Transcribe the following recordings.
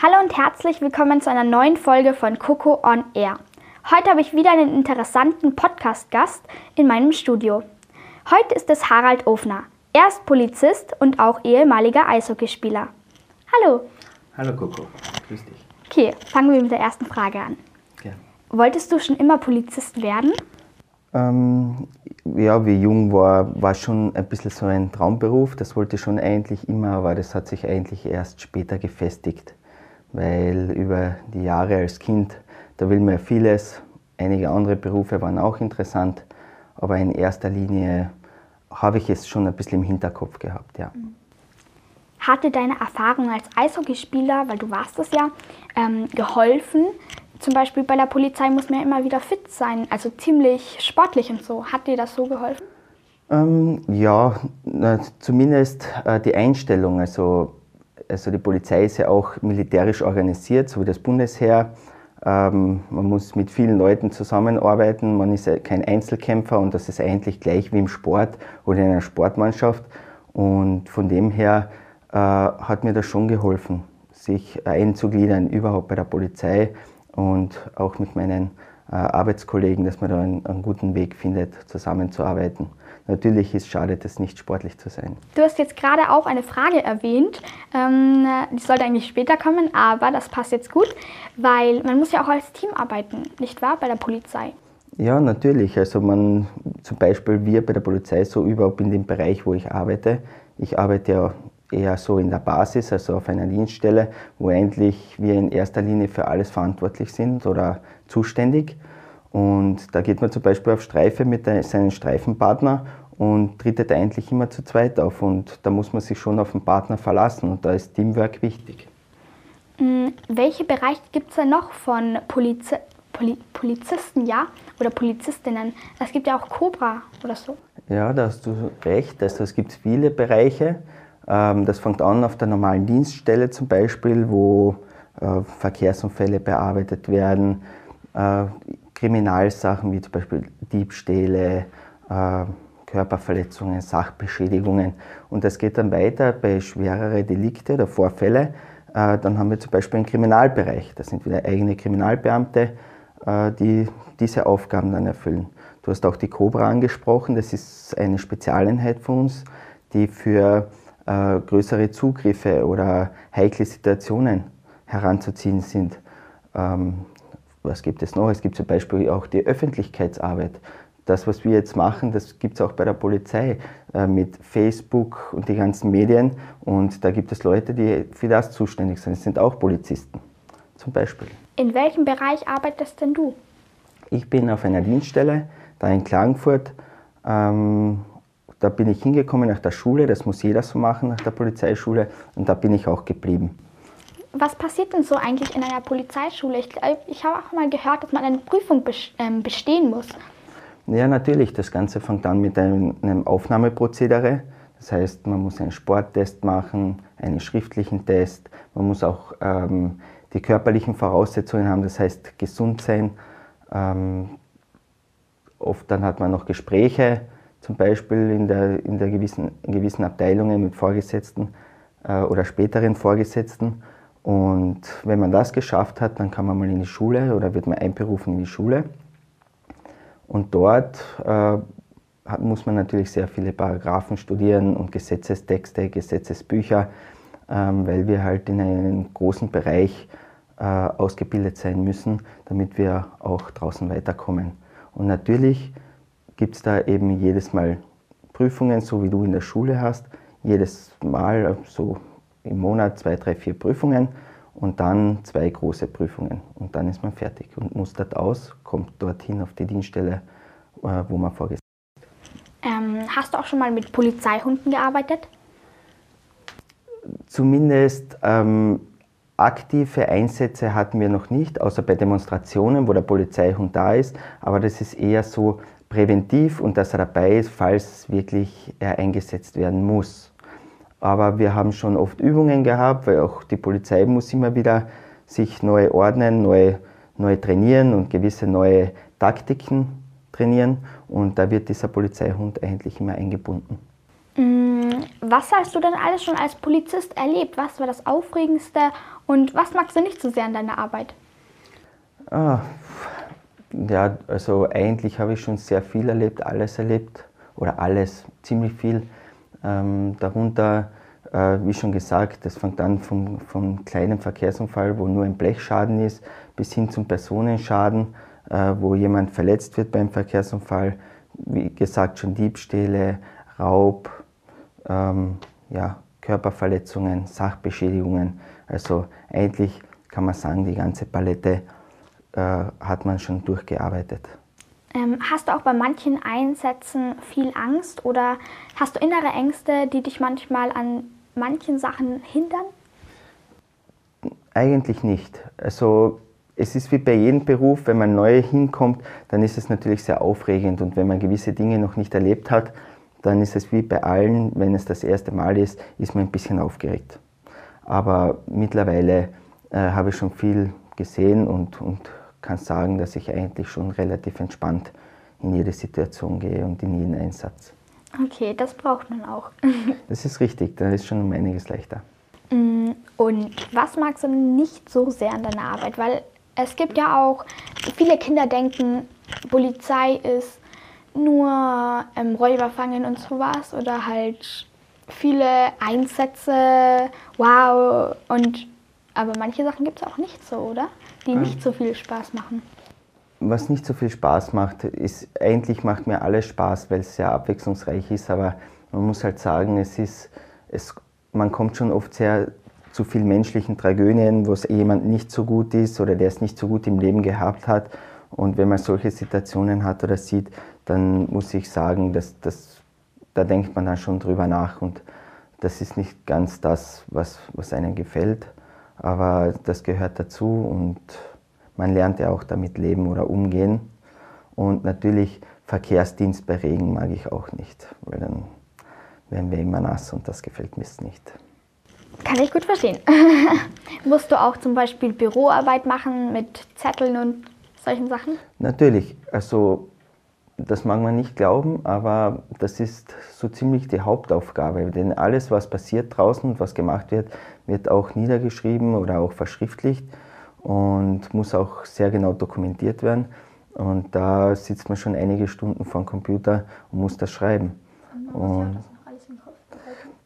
Hallo und herzlich willkommen zu einer neuen Folge von Coco on Air. Heute habe ich wieder einen interessanten Podcast-Gast in meinem Studio. Heute ist es Harald Ofner. Er ist Polizist und auch ehemaliger Eishockeyspieler. Hallo. Hallo Coco, grüß dich. Okay, fangen wir mit der ersten Frage an. Ja, Wolltest du schon immer Polizist werden? ähm, ja wie jung war, war schon ein bisschen so ein Traumberuf. Das wollte ich schon eigentlich immer, aber das hat sich eigentlich erst später gefestigt. Weil über die Jahre als Kind, da will man ja vieles. Einige andere Berufe waren auch interessant, aber in erster Linie habe ich es schon ein bisschen im Hinterkopf gehabt, ja. Hat dir deine Erfahrung als Eishockeyspieler, weil du warst es ja, ähm, geholfen? Zum Beispiel bei der Polizei muss man ja immer wieder fit sein, also ziemlich sportlich und so. Hat dir das so geholfen? Ähm, ja, na, zumindest äh, die Einstellung. Also, also die Polizei ist ja auch militärisch organisiert, so wie das Bundesheer. Ähm, man muss mit vielen Leuten zusammenarbeiten, man ist kein Einzelkämpfer und das ist eigentlich gleich wie im Sport oder in einer Sportmannschaft. Und von dem her äh, hat mir das schon geholfen, sich einzugliedern überhaupt bei der Polizei und auch mit meinen äh, Arbeitskollegen, dass man da einen, einen guten Weg findet, zusammenzuarbeiten. Natürlich ist es schade, das nicht sportlich zu sein. Du hast jetzt gerade auch eine Frage erwähnt. Ähm, die sollte eigentlich später kommen, aber das passt jetzt gut, weil man muss ja auch als Team arbeiten, nicht wahr, bei der Polizei? Ja, natürlich. Also man, zum Beispiel wir bei der Polizei, so überhaupt in dem Bereich, wo ich arbeite. Ich arbeite ja eher so in der Basis, also auf einer Dienststelle, wo eigentlich wir in erster Linie für alles verantwortlich sind oder zuständig. Und da geht man zum Beispiel auf Streife mit seinem Streifenpartner und tritt eigentlich immer zu zweit auf. Und da muss man sich schon auf den Partner verlassen und da ist Teamwork wichtig. Mm, Welche Bereiche gibt es denn noch von Polizi Poli Polizisten, ja? Oder Polizistinnen? Es gibt ja auch Cobra oder so. Ja, da hast du recht. Also es gibt viele Bereiche. Ähm, Das fängt an auf der normalen Dienststelle zum Beispiel, wo äh, Verkehrsunfälle bearbeitet werden, äh, Kriminalsachen wie zum Beispiel Diebstähle, äh, Körperverletzungen, Sachbeschädigungen. Und das geht dann weiter bei schwerere Delikte oder Vorfälle. Äh, Dann haben wir zum Beispiel einen Kriminalbereich. Das sind wieder eigene Kriminalbeamte, äh, die diese Aufgaben dann erfüllen. Du hast auch die Cobra angesprochen. Das ist eine Spezialeinheit von uns, die für größere Zugriffe oder heikle Situationen heranzuziehen sind. Ähm, was gibt es noch? Es gibt zum Beispiel auch die Öffentlichkeitsarbeit. Das, was wir jetzt machen, das gibt es auch bei der Polizei äh, mit Facebook und die ganzen Medien. Und da gibt es Leute, die für das zuständig sind. Das sind auch Polizisten zum Beispiel. In welchem Bereich arbeitest denn du? Ich bin auf einer Dienststelle, da in Klagenfurt. Ähm, da bin ich hingekommen nach der Schule, das muss jeder so machen, nach der Polizeischule. Und da bin ich auch geblieben. Was passiert denn so eigentlich in einer Polizeischule? Ich, ich habe auch mal gehört, dass man eine Prüfung ähm, bestehen muss. Ja, natürlich. Das Ganze fängt an mit einem Aufnahmeprozedere. Das heißt, man muss einen Sporttest machen, einen schriftlichen Test. Man muss auch ähm, die körperlichen Voraussetzungen haben, das heißt gesund sein. Ähm, oft dann hat man noch Gespräche, zum Beispiel in, der, in, der gewissen, in gewissen Abteilungen mit Vorgesetzten äh, oder späteren Vorgesetzten. Und wenn man das geschafft hat, dann kann man mal in die Schule oder wird man einberufen in die Schule. Und dort äh, hat, muss man natürlich sehr viele Paragraphen studieren und Gesetzestexte, Gesetzesbücher, ähm, weil wir halt in einem großen Bereich äh, ausgebildet sein müssen, damit wir auch draußen weiterkommen. Und natürlich gibt es da eben jedes Mal Prüfungen, so wie du in der Schule hast. Jedes Mal äh, so im Monat zwei, drei, vier Prüfungen und dann zwei große Prüfungen. Und dann ist man fertig und mustert aus, kommt dorthin auf die Dienststelle, äh, wo man vorgesetzt Ähm, hast du auch schon mal mit Polizeihunden gearbeitet? Zumindest ähm, aktive Einsätze hatten wir noch nicht, außer bei Demonstrationen, wo der Polizeihund da ist. Aber das ist eher so präventiv und dass er dabei ist, falls wirklich er eingesetzt werden muss. Aber wir haben schon oft Übungen gehabt, weil auch die Polizei muss immer wieder sich neu ordnen, neu, neu trainieren und gewisse neue Taktiken trainieren. Und da wird dieser Polizeihund eigentlich immer eingebunden. Mm, was hast du denn alles schon als Polizist erlebt? Was war das Aufregendste und was magst du nicht so sehr an deiner Arbeit? Ah, ja, also eigentlich habe ich schon sehr viel erlebt, alles erlebt oder alles, ziemlich viel. Ähm, darunter, äh, wie schon gesagt, das fängt an vom, vom kleinen Verkehrsunfall, wo nur ein Blechschaden ist, bis hin zum Personenschaden, äh, wo jemand verletzt wird beim Verkehrsunfall. Wie gesagt, schon Diebstähle, Raub, ähm, ja, Körperverletzungen, Sachbeschädigungen. Also eigentlich kann man sagen, die ganze Palette äh, hat man schon durchgearbeitet. Ähm, hast du auch bei manchen Einsätzen viel Angst oder hast du innere Ängste, die dich manchmal an manchen Sachen hindern? Eigentlich nicht. Also es ist wie bei jedem Beruf, wenn man neu hinkommt, dann ist es natürlich sehr aufregend und wenn man gewisse Dinge noch nicht erlebt hat, dann ist es wie bei allen, wenn es das erste Mal ist, ist man ein bisschen aufgeregt. Aber mittlerweile äh, habe ich schon viel gesehen und, und kann sagen, dass ich eigentlich schon relativ entspannt in jede Situation gehe und in jeden Einsatz. Okay, das braucht man auch. das ist richtig, dann ist schon um einiges leichter. Mm, und was magst du nicht so sehr an deiner Arbeit? Weil es gibt ja auch, viele Kinder denken, Polizei ist nur ähm, Räuber fangen und sowas oder halt viele Einsätze, wow. Und aber manche Sachen gibt es auch nicht so, oder? Die nicht so viel Spaß machen. Was nicht so viel Spaß macht, ist eigentlich macht mir alles Spaß, weil es sehr abwechslungsreich ist. Aber man muss halt sagen, es ist, es, man kommt schon oft sehr zu vielen menschlichen Tragödien, wo es jemand nicht so gut ist oder der es nicht so gut im Leben gehabt hat. Und wenn man solche Situationen hat oder sieht, dann muss ich sagen, dass, dass, da denkt man dann schon drüber nach und das ist nicht ganz das, was, was einem gefällt, aber das gehört dazu und man lernt ja auch damit leben oder umgehen. Und natürlich Verkehrsdienst bei Regen mag ich auch nicht, weil dann werden wir immer nass und das gefällt mir nicht. Kann ich gut verstehen. Musst du auch zum Beispiel Büroarbeit machen mit Zetteln und solchen Sachen? Natürlich. Also das mag man nicht glauben, aber das ist so ziemlich die Hauptaufgabe. Denn alles, was passiert draußen und was gemacht wird, wird auch niedergeschrieben oder auch verschriftlicht und muss auch sehr genau dokumentiert werden. Und da sitzt man schon einige Stunden vor dem Computer und muss das schreiben. Und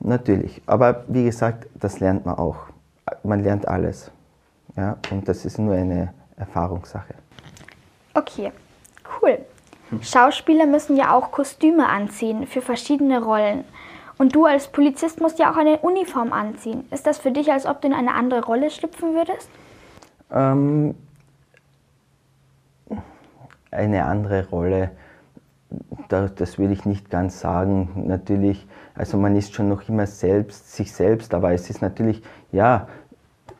natürlich. Aber wie gesagt, das lernt man auch. Man lernt alles. Ja? Und das ist nur eine Erfahrungssache. Okay, cool. Schauspieler müssen ja auch Kostüme anziehen für verschiedene Rollen. Und du als Polizist musst ja auch eine Uniform anziehen. Ist das für dich, als ob du in eine andere Rolle schlüpfen würdest? Ähm, eine andere Rolle, das will ich nicht ganz sagen. Natürlich, also man ist schon noch immer selbst, sich selbst, aber es ist natürlich, ja,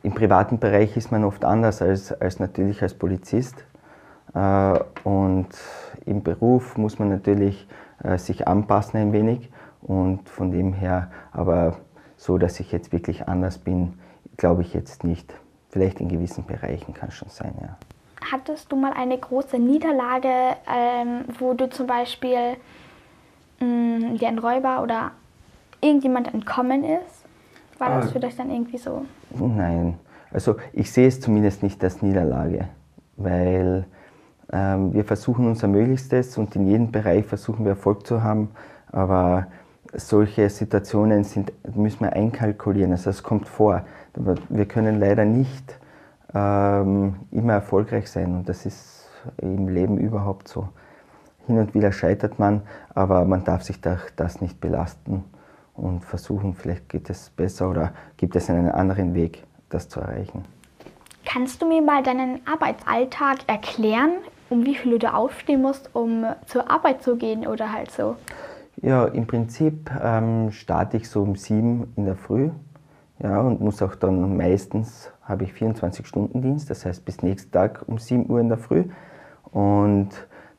im privaten Bereich ist man oft anders als, als natürlich als Polizist. Äh, und im Beruf muss man natürlich äh, sich anpassen ein wenig und von dem her, aber so, dass ich jetzt wirklich anders bin, glaube ich jetzt nicht. Vielleicht in gewissen Bereichen kann es schon sein, ja. Hattest du mal eine große Niederlage, ähm, wo du zum Beispiel mh, mm, dir ein Räuber oder irgendjemand entkommen ist? War das ah. für dich dann irgendwie so? Nein, also ich sehe es zumindest nicht als Niederlage, weil ähm, wir versuchen unser Möglichstes und in jedem Bereich versuchen wir Erfolg zu haben, aber solche Situationen sind, müssen wir einkalkulieren, also es kommt vor. Wir können leider nicht ähm, immer erfolgreich sein und das ist im Leben überhaupt so. Hin und wieder scheitert man, aber man darf sich das nicht belasten und versuchen, vielleicht geht es besser oder gibt es einen anderen Weg, das zu erreichen. Kannst du mir mal deinen Arbeitsalltag erklären? um wie viel du aufstehen musst, um zur Arbeit zu gehen oder halt so? Ja, im Prinzip ähm, starte ich so um sieben in der Früh. Ja, und muss auch dann meistens, habe ich 24-Stunden-Dienst, das heißt bis nächsten Tag um 7 Uhr in der Früh. Und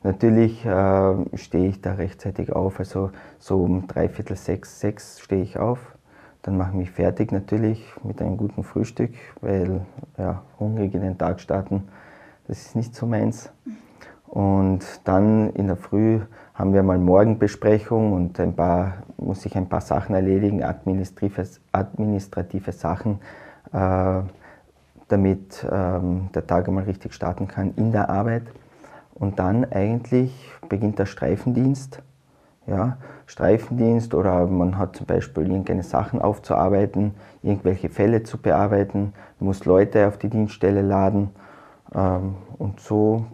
natürlich äh, stehe ich da rechtzeitig auf, also so um dreiviertel sechs, sechs stehe ich auf. Dann mache ich mich fertig natürlich mit einem guten Frühstück, weil ja, hungrig in den Tag starten, das ist nicht so meins. Und dann in der Früh haben wir mal Morgenbesprechung und ein paar, muss ich ein paar Sachen erledigen, administrative, administrative Sachen, äh, damit ähm, der Tag einmal richtig starten kann in der Arbeit. Und dann eigentlich beginnt der Streifendienst. Ja, Streifendienst oder man hat zum Beispiel irgendwelche Sachen aufzuarbeiten, irgendwelche Fälle zu bearbeiten, muss Leute auf die Dienststelle laden ähm, und so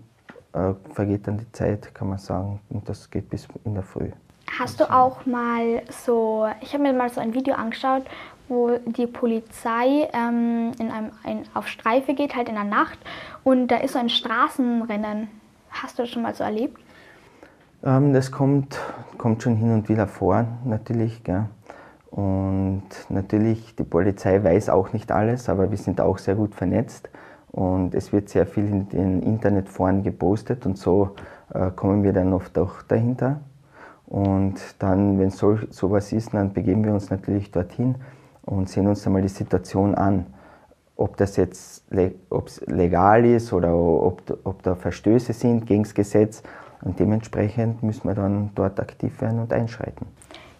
äh, vergeht dann die Zeit, kann man sagen. Und das geht bis in der Früh. Hast du auch mal so, ich habe mir mal so ein Video angeschaut, wo die Polizei ähm, in einem, ein, auf Streife geht, halt in der Nacht, und da ist so ein Straßenrennen. Hast du das schon mal so erlebt? Ähm, das kommt, kommt schon hin und wieder vor, natürlich. Gell. Und natürlich, die Polizei weiß auch nicht alles, aber wir sind auch sehr gut vernetzt. Und es wird sehr viel in den Internetforen gepostet und so äh, kommen wir dann oft auch dahinter. Und dann, wenn so sowas ist, dann begeben wir uns natürlich dorthin und sehen uns einmal die Situation an. Ob das jetzt legal ist oder ob, ob da Verstöße sind gegen das Gesetz. Und dementsprechend müssen wir dann dort aktiv werden und einschreiten.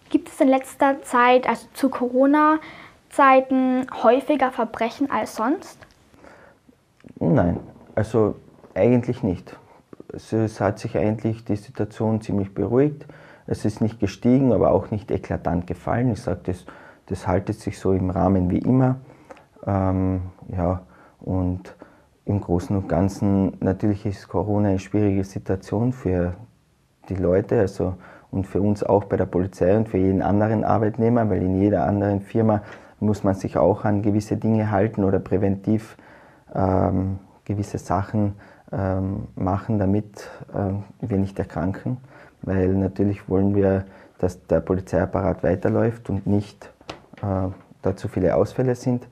Gibt es in letzter Zeit, also zu Corona-Zeiten, häufiger Verbrechen als sonst? Nein, also eigentlich nicht. Es hat sich eigentlich die Situation ziemlich beruhigt. Es ist nicht gestiegen, aber auch nicht eklatant gefallen. Ich sage, das, das haltet sich so im Rahmen wie immer. Ähm, ja, und im Großen und Ganzen, natürlich ist Corona eine schwierige Situation für die Leute also, und für uns auch bei der Polizei und für jeden anderen Arbeitnehmer, weil in jeder anderen Firma muss man sich auch an gewisse Dinge halten oder präventiv ähm, gewisse Sachen ähm, machen, damit ähm, wir nicht erkranken. Weil natürlich wollen wir, dass der Polizeiapparat weiterläuft und nicht äh, da zu viele Ausfälle sind.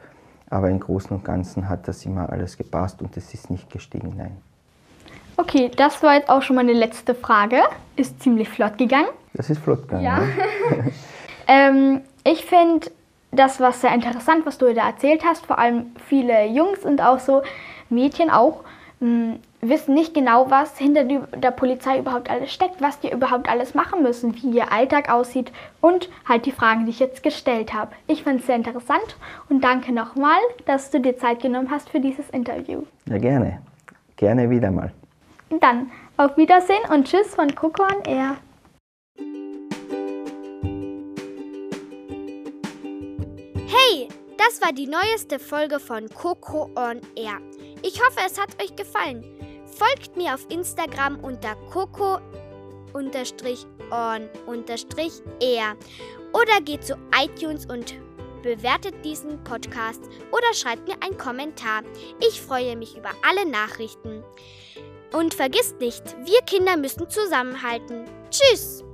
Aber im Großen und Ganzen hat das immer alles gepasst und es ist nicht gestiegen, nein. Okay, das war jetzt auch schon meine letzte Frage. Ist ziemlich flott gegangen. Das ist flott gegangen. Ja. ähm, ich finde, das war sehr interessant, was du da erzählt hast. Vor allem viele Jungs und auch so Mädchen auch mh, hm, wissen nicht genau, was hinter der Polizei überhaupt alles steckt, was die überhaupt alles machen müssen, wie ihr Alltag aussieht und halt die Fragen, die ich jetzt gestellt habe. Ich fand es sehr interessant und danke nochmal, dass du dir Zeit genommen hast für dieses Interview. Ja, gerne. Gerne wieder mal. Dann auf Wiedersehen und Tschüss von Coco on Air. Hey, das war die neueste Folge von Coco on Air. Ich hoffe, es hat euch gefallen. Folgt mir auf Instagram unter coco on air oder geht zu iTunes und bewertet diesen Podcast oder schreibt mir einen Kommentar. Ich freue mich über alle Nachrichten. Und vergisst nicht, wir Kinder müssen zusammenhalten. Tschüss!